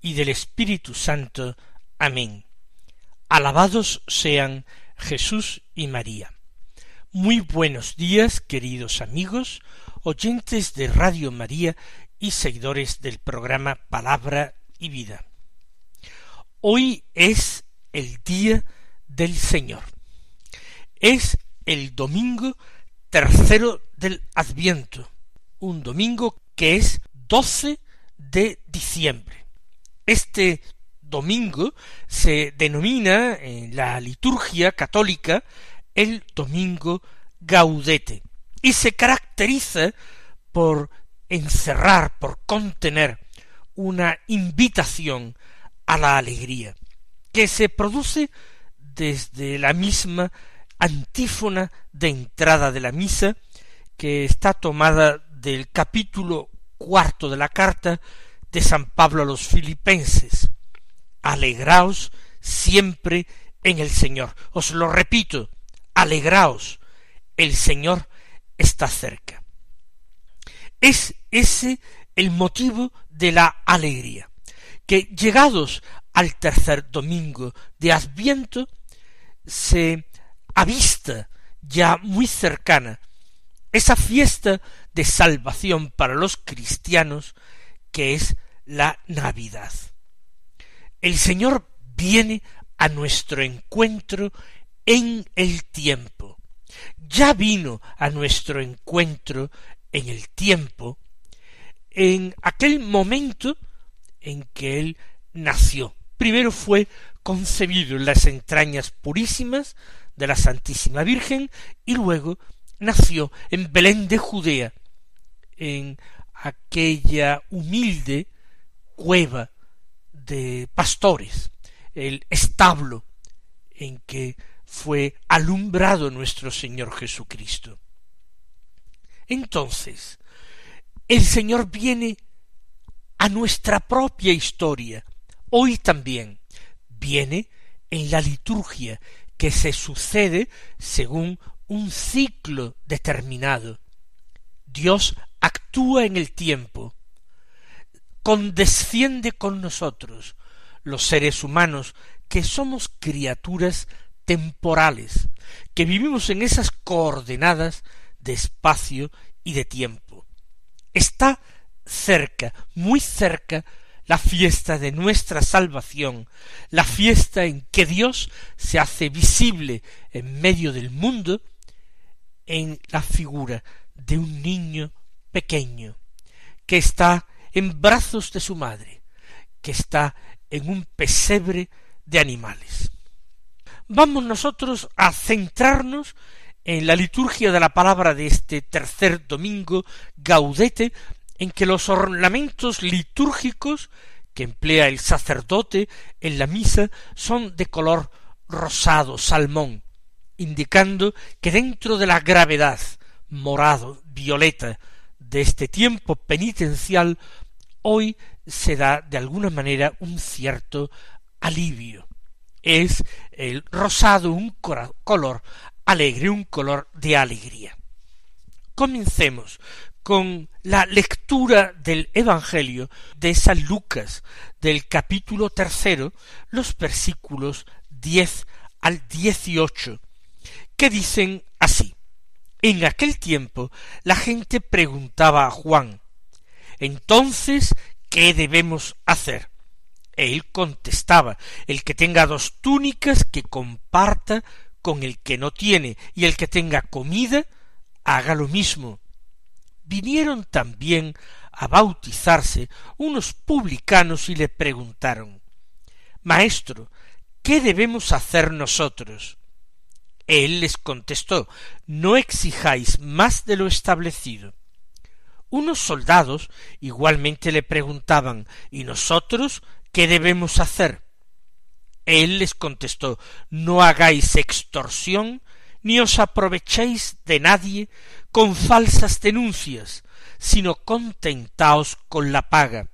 y del Espíritu Santo. Amén. Alabados sean Jesús y María. Muy buenos días, queridos amigos, oyentes de Radio María y seguidores del programa Palabra y Vida. Hoy es el día del Señor. Es el domingo tercero del Adviento, un domingo que es 12 de diciembre. Este domingo se denomina en la liturgia católica el domingo gaudete y se caracteriza por encerrar, por contener una invitación a la alegría, que se produce desde la misma antífona de entrada de la misa, que está tomada del capítulo cuarto de la carta de San Pablo a los filipenses. Alegraos siempre en el Señor. Os lo repito, alegraos, el Señor está cerca. Es ese el motivo de la alegría, que llegados al tercer domingo de Adviento, se avista ya muy cercana esa fiesta de salvación para los cristianos que es la Navidad. El Señor viene a nuestro encuentro en el tiempo. Ya vino a nuestro encuentro en el tiempo, en aquel momento en que Él nació. Primero fue concebido en las entrañas purísimas de la Santísima Virgen y luego nació en Belén de Judea, en aquella humilde cueva de pastores, el establo en que fue alumbrado nuestro Señor Jesucristo. Entonces, el Señor viene a nuestra propia historia, hoy también, viene en la liturgia que se sucede según un ciclo determinado. Dios actúa en el tiempo, condesciende con nosotros, los seres humanos, que somos criaturas temporales, que vivimos en esas coordenadas de espacio y de tiempo. Está cerca, muy cerca, la fiesta de nuestra salvación, la fiesta en que Dios se hace visible en medio del mundo en la figura de un niño pequeño que está en brazos de su madre, que está en un pesebre de animales. Vamos nosotros a centrarnos en la liturgia de la palabra de este tercer domingo gaudete, en que los ornamentos litúrgicos que emplea el sacerdote en la misa son de color rosado, salmón, indicando que dentro de la gravedad morado, violeta de este tiempo penitencial, hoy se da de alguna manera un cierto alivio. Es el rosado un color alegre, un color de alegría. Comencemos con la lectura del Evangelio de San Lucas, del capítulo tercero, los versículos diez al dieciocho, que dicen así. En aquel tiempo la gente preguntaba a Juan, entonces, ¿qué debemos hacer? Él contestaba, el que tenga dos túnicas que comparta con el que no tiene, y el que tenga comida, haga lo mismo. Vinieron también a bautizarse unos publicanos y le preguntaron, Maestro, ¿qué debemos hacer nosotros? Él les contestó No exijáis más de lo establecido. Unos soldados igualmente le preguntaban ¿Y nosotros qué debemos hacer? Él les contestó No hagáis extorsión ni os aprovechéis de nadie con falsas denuncias, sino contentaos con la paga.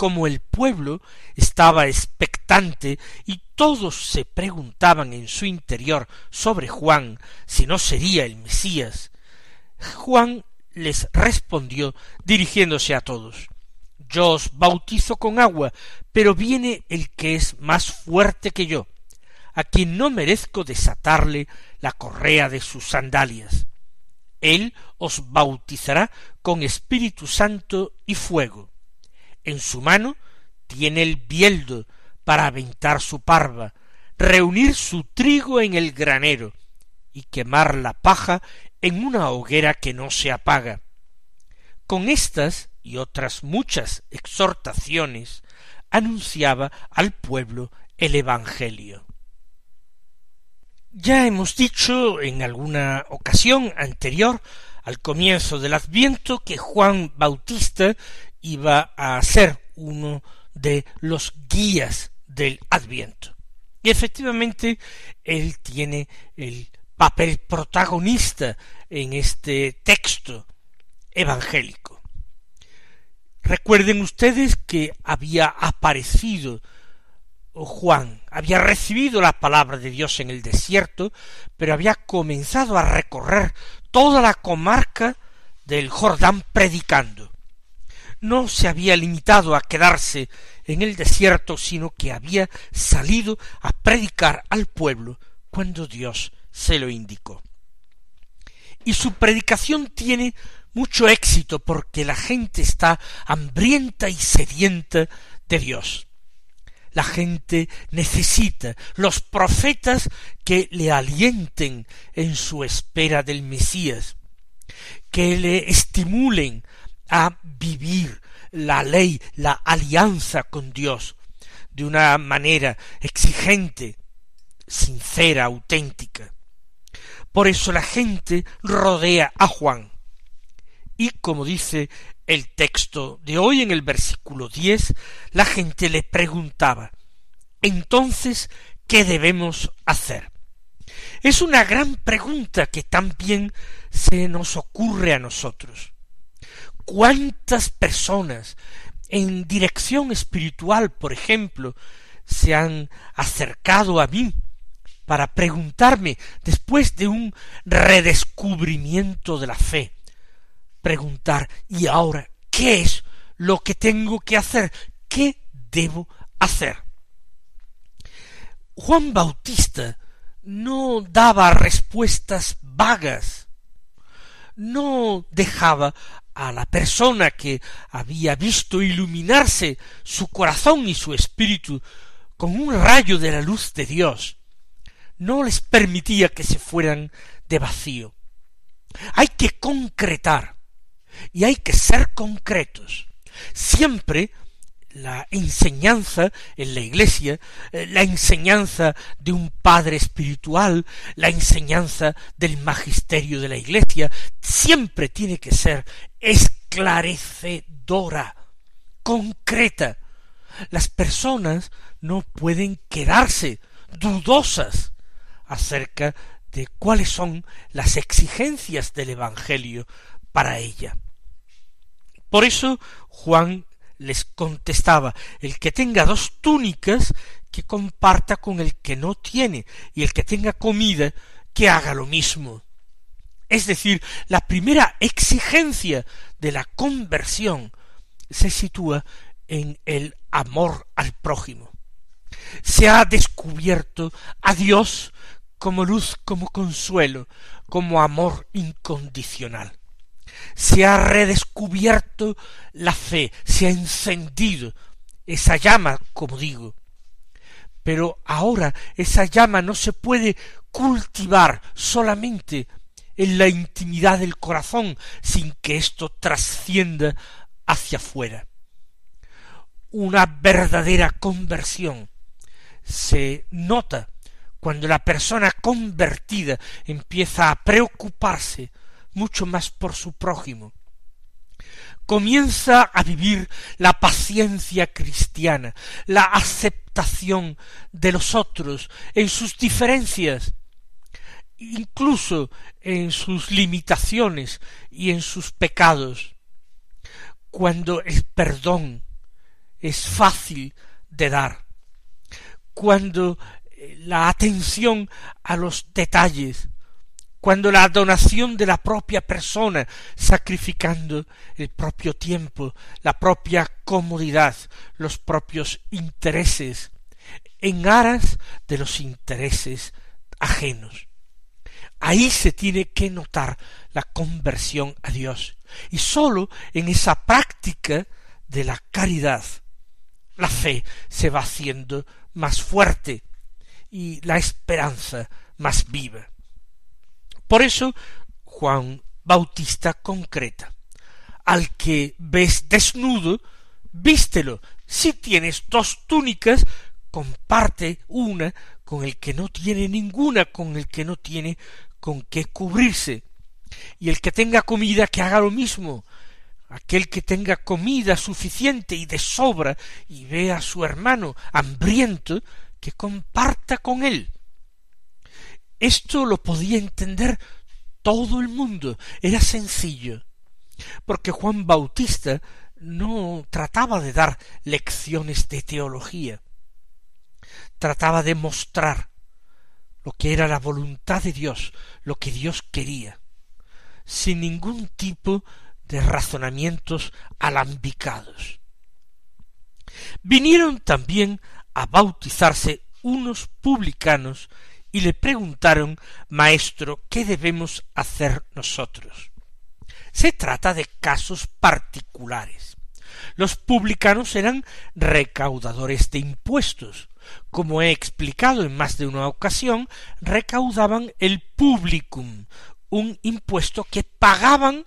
Como el pueblo estaba expectante y todos se preguntaban en su interior sobre Juan si no sería el Mesías, Juan les respondió dirigiéndose a todos Yo os bautizo con agua, pero viene el que es más fuerte que yo, a quien no merezco desatarle la correa de sus sandalias. Él os bautizará con Espíritu Santo y fuego. En su mano tiene el bieldo para aventar su parva, reunir su trigo en el granero y quemar la paja en una hoguera que no se apaga. Con estas y otras muchas exhortaciones anunciaba al pueblo el Evangelio. Ya hemos dicho en alguna ocasión anterior al comienzo del Adviento que Juan Bautista iba a ser uno de los guías del Adviento. Y efectivamente él tiene el papel protagonista en este texto evangélico. Recuerden ustedes que había aparecido Juan había recibido la palabra de Dios en el desierto, pero había comenzado a recorrer toda la comarca del Jordán predicando. No se había limitado a quedarse en el desierto, sino que había salido a predicar al pueblo cuando Dios se lo indicó. Y su predicación tiene mucho éxito porque la gente está hambrienta y sedienta de Dios. La gente necesita los profetas que le alienten en su espera del Mesías, que le estimulen a vivir la ley, la alianza con Dios, de una manera exigente, sincera, auténtica. Por eso la gente rodea a Juan. Y como dice el texto de hoy en el versículo diez, la gente le preguntaba entonces ¿qué debemos hacer? Es una gran pregunta que también se nos ocurre a nosotros. ¿Cuántas personas en dirección espiritual, por ejemplo, se han acercado a mí para preguntarme después de un redescubrimiento de la fe? preguntar, ¿y ahora qué es lo que tengo que hacer? ¿Qué debo hacer? Juan Bautista no daba respuestas vagas, no dejaba a la persona que había visto iluminarse su corazón y su espíritu con un rayo de la luz de Dios, no les permitía que se fueran de vacío. Hay que concretar, y hay que ser concretos. Siempre la enseñanza en la iglesia, eh, la enseñanza de un padre espiritual, la enseñanza del magisterio de la iglesia, siempre tiene que ser esclarecedora, concreta. Las personas no pueden quedarse dudosas acerca de cuáles son las exigencias del Evangelio para ella. Por eso Juan les contestaba el que tenga dos túnicas que comparta con el que no tiene y el que tenga comida que haga lo mismo. Es decir, la primera exigencia de la conversión se sitúa en el amor al prójimo. Se ha descubierto a Dios como luz, como consuelo, como amor incondicional se ha redescubierto la fe, se ha encendido esa llama, como digo. Pero ahora esa llama no se puede cultivar solamente en la intimidad del corazón sin que esto trascienda hacia afuera. Una verdadera conversión se nota cuando la persona convertida empieza a preocuparse mucho más por su prójimo, comienza a vivir la paciencia cristiana, la aceptación de los otros en sus diferencias, incluso en sus limitaciones y en sus pecados, cuando el perdón es fácil de dar, cuando eh, la atención a los detalles, cuando la donación de la propia persona, sacrificando el propio tiempo, la propia comodidad, los propios intereses, en aras de los intereses ajenos. Ahí se tiene que notar la conversión a Dios. Y sólo en esa práctica de la caridad, la fe se va haciendo más fuerte y la esperanza más viva. Por eso Juan Bautista concreta, al que ves desnudo, vístelo. Si tienes dos túnicas, comparte una con el que no tiene ninguna, con el que no tiene con qué cubrirse. Y el que tenga comida, que haga lo mismo. Aquel que tenga comida suficiente y de sobra y vea a su hermano hambriento, que comparta con él. Esto lo podía entender todo el mundo, era sencillo, porque Juan Bautista no trataba de dar lecciones de teología, trataba de mostrar lo que era la voluntad de Dios, lo que Dios quería, sin ningún tipo de razonamientos alambicados. Vinieron también a bautizarse unos publicanos y le preguntaron Maestro, ¿qué debemos hacer nosotros? Se trata de casos particulares. Los publicanos eran recaudadores de impuestos. Como he explicado en más de una ocasión, recaudaban el publicum, un impuesto que pagaban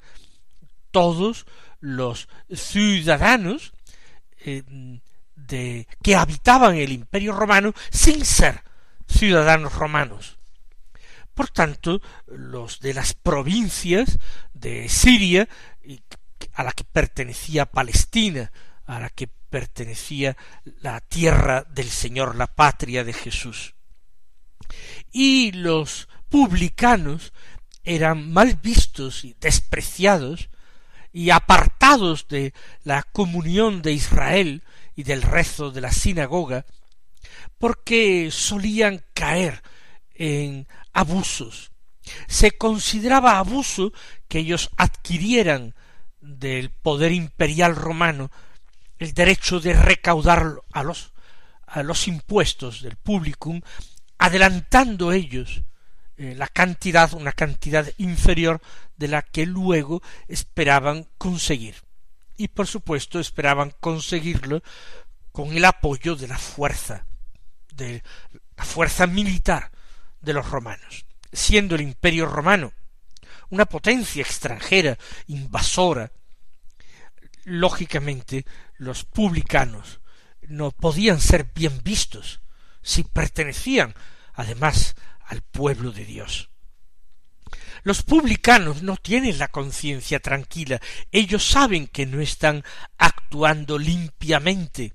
todos los ciudadanos eh, de que habitaban el imperio romano sin ser ciudadanos romanos. Por tanto, los de las provincias de Siria, a la que pertenecía Palestina, a la que pertenecía la tierra del Señor, la patria de Jesús. Y los publicanos eran mal vistos y despreciados y apartados de la comunión de Israel y del rezo de la sinagoga, porque solían caer en abusos. Se consideraba abuso que ellos adquirieran del poder imperial romano el derecho de recaudar a los, a los impuestos del publicum, adelantando ellos eh, la cantidad, una cantidad inferior de la que luego esperaban conseguir. Y por supuesto esperaban conseguirlo con el apoyo de la fuerza, de la fuerza militar de los romanos. Siendo el imperio romano una potencia extranjera, invasora, lógicamente los publicanos no podían ser bien vistos si pertenecían además al pueblo de Dios. Los publicanos no tienen la conciencia tranquila, ellos saben que no están actuando limpiamente,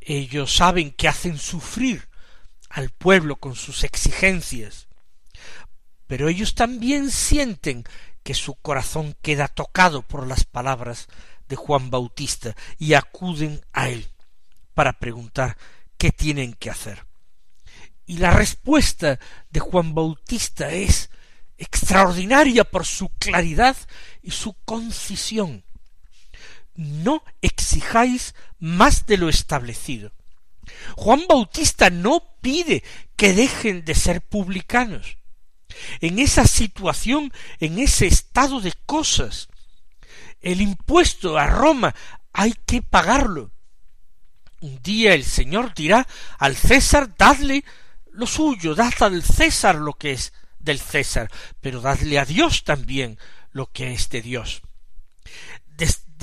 ellos saben que hacen sufrir al pueblo con sus exigencias, pero ellos también sienten que su corazón queda tocado por las palabras de Juan Bautista y acuden a él para preguntar qué tienen que hacer. Y la respuesta de Juan Bautista es extraordinaria por su claridad y su concisión. No exijáis más de lo establecido. Juan Bautista no pide que dejen de ser publicanos. En esa situación, en ese estado de cosas, el impuesto a Roma hay que pagarlo. Un día el Señor dirá al César, dadle lo suyo, dad al César lo que es del César, pero dadle a Dios también lo que es de Dios.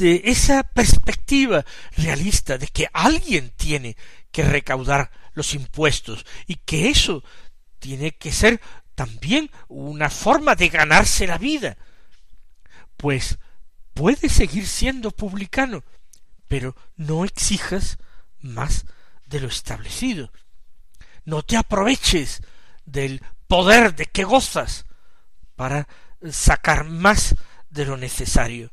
Esa perspectiva realista de que alguien tiene que recaudar los impuestos y que eso tiene que ser también una forma de ganarse la vida, pues puedes seguir siendo publicano, pero no exijas más de lo establecido. No te aproveches del poder de que gozas para sacar más de lo necesario.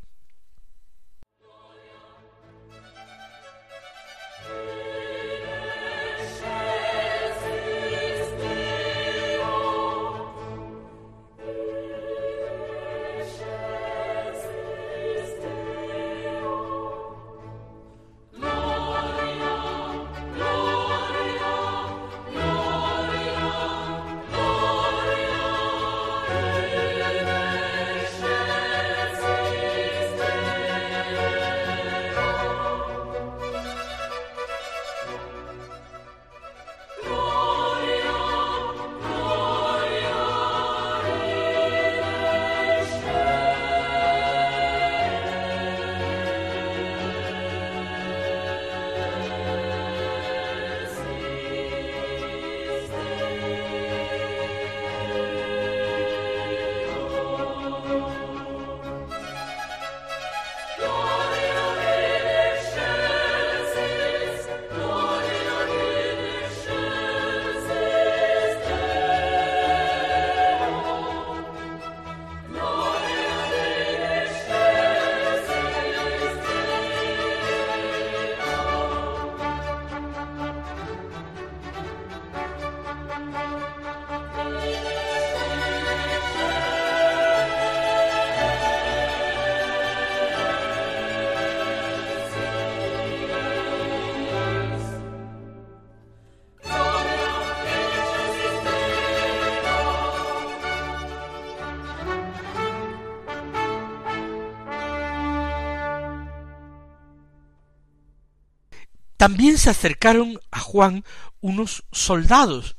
También se acercaron a Juan unos soldados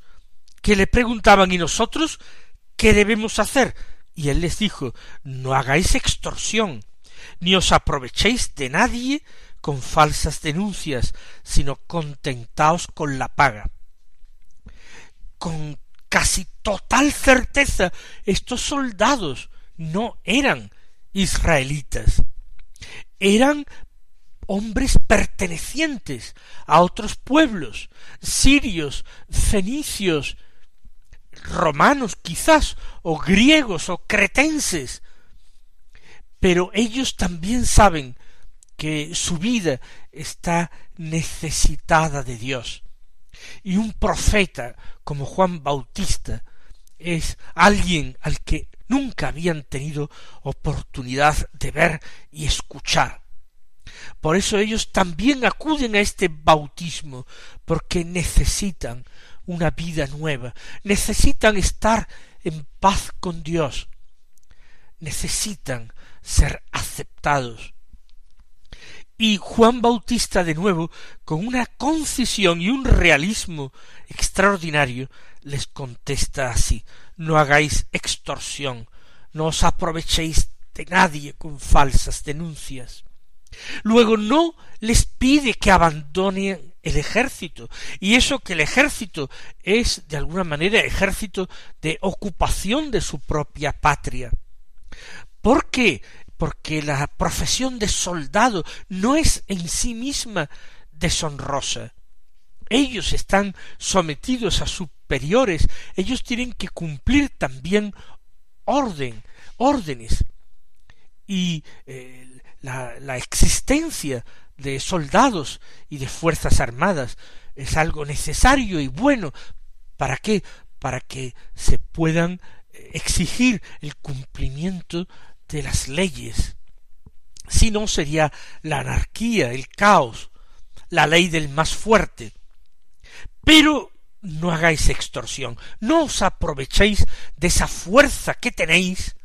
que le preguntaban ¿y nosotros qué debemos hacer? Y él les dijo no hagáis extorsión, ni os aprovechéis de nadie con falsas denuncias, sino contentaos con la paga. Con casi total certeza estos soldados no eran israelitas, eran hombres pertenecientes a otros pueblos, sirios, fenicios, romanos quizás, o griegos, o cretenses. Pero ellos también saben que su vida está necesitada de Dios. Y un profeta como Juan Bautista es alguien al que nunca habían tenido oportunidad de ver y escuchar. Por eso ellos también acuden a este bautismo, porque necesitan una vida nueva, necesitan estar en paz con Dios, necesitan ser aceptados. Y Juan Bautista de nuevo, con una concisión y un realismo extraordinario, les contesta así no hagáis extorsión, no os aprovechéis de nadie con falsas denuncias. Luego no les pide que abandonen el ejército, y eso que el ejército es de alguna manera ejército de ocupación de su propia patria. ¿Por qué? Porque la profesión de soldado no es en sí misma deshonrosa. Ellos están sometidos a superiores, ellos tienen que cumplir también orden, órdenes. Y eh, la, existencia de soldados y de fuerzas armadas es algo necesario y bueno. ¿Para qué? Para que se puedan eh, exigir el cumplimiento de las leyes. Si no sería la anarquía, el caos, la ley del más fuerte. Pero no hagáis extorsión, no os aprovechéis de esa fuerza que tenéis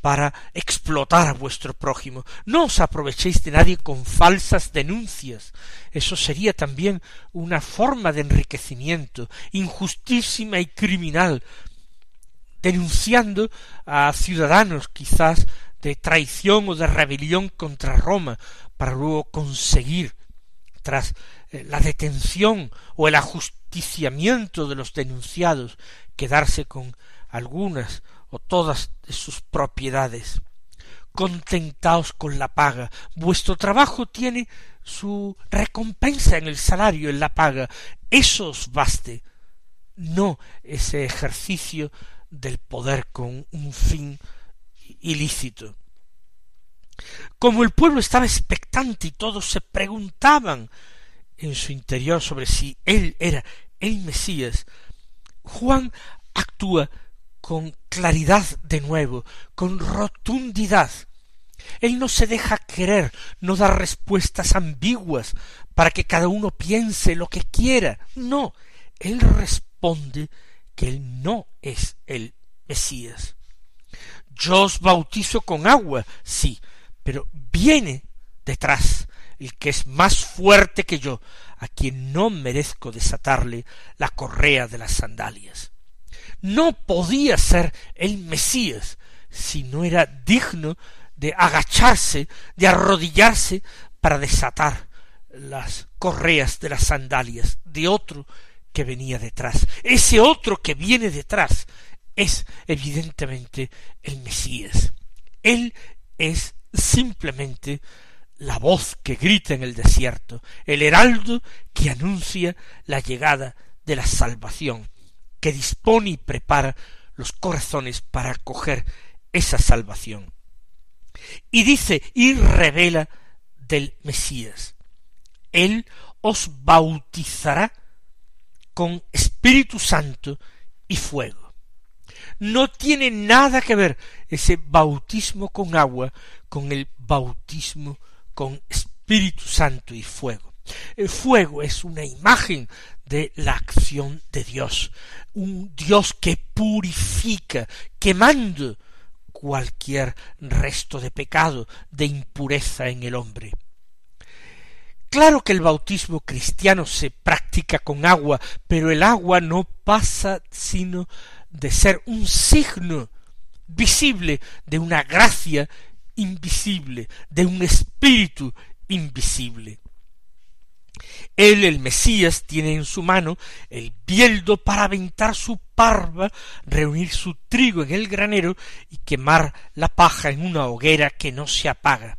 para explotar a vuestro prójimo. No os aprovechéis de nadie con falsas denuncias. Eso sería también una forma de enriquecimiento injustísima y criminal, denunciando a ciudadanos quizás de traición o de rebelión contra Roma, para luego conseguir, tras eh, la detención o el ajusticiamiento de los denunciados, quedarse con algunas o todas sus propiedades. contentaos con la paga. Vuestro trabajo tiene su recompensa en el salario, en la paga. Eso os baste. No ese ejercicio del poder con un fin ilícito. Como el pueblo estaba expectante y todos se preguntaban en su interior sobre si él era el Mesías, Juan actúa con claridad de nuevo, con rotundidad. Él no se deja querer, no da respuestas ambiguas para que cada uno piense lo que quiera. No, él responde que él no es el Mesías. Yo os bautizo con agua, sí, pero viene detrás el que es más fuerte que yo, a quien no merezco desatarle la correa de las sandalias. No podía ser el Mesías si no era digno de agacharse, de arrodillarse para desatar las correas de las sandalias de otro que venía detrás. Ese otro que viene detrás es evidentemente el Mesías. Él es simplemente la voz que grita en el desierto, el heraldo que anuncia la llegada de la salvación, que dispone y prepara los corazones para acoger esa salvación. Y dice y revela del Mesías. Él os bautizará con Espíritu Santo y fuego. No tiene nada que ver ese bautismo con agua con el bautismo con Espíritu Santo y fuego. El fuego es una imagen de la acción de Dios, un Dios que purifica, quemando cualquier resto de pecado, de impureza en el hombre. Claro que el bautismo cristiano se practica con agua, pero el agua no pasa sino de ser un signo visible de una gracia invisible, de un espíritu invisible. Él, el Mesías, tiene en su mano el bieldo para aventar su parva, reunir su trigo en el granero y quemar la paja en una hoguera que no se apaga.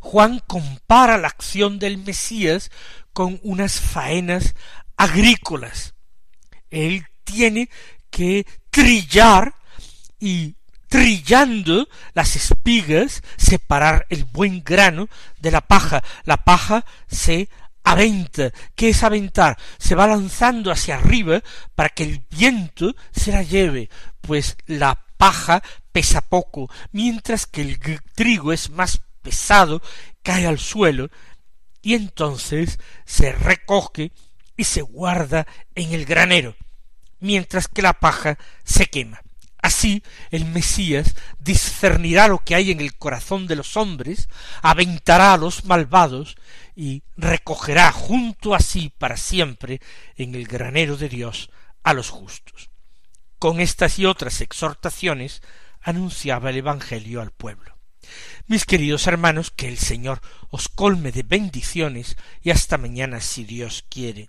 Juan compara la acción del Mesías con unas faenas agrícolas. Él tiene que trillar y trillando las espigas, separar el buen grano de la paja. La paja se aventa. ¿Qué es aventar? Se va lanzando hacia arriba para que el viento se la lleve, pues la paja pesa poco, mientras que el trigo es más pesado, cae al suelo, y entonces se recoge y se guarda en el granero, mientras que la paja se quema. Así el Mesías discernirá lo que hay en el corazón de los hombres, aventará a los malvados y recogerá junto a sí para siempre en el granero de Dios a los justos. Con estas y otras exhortaciones anunciaba el Evangelio al pueblo. Mis queridos hermanos, que el Señor os colme de bendiciones y hasta mañana si Dios quiere.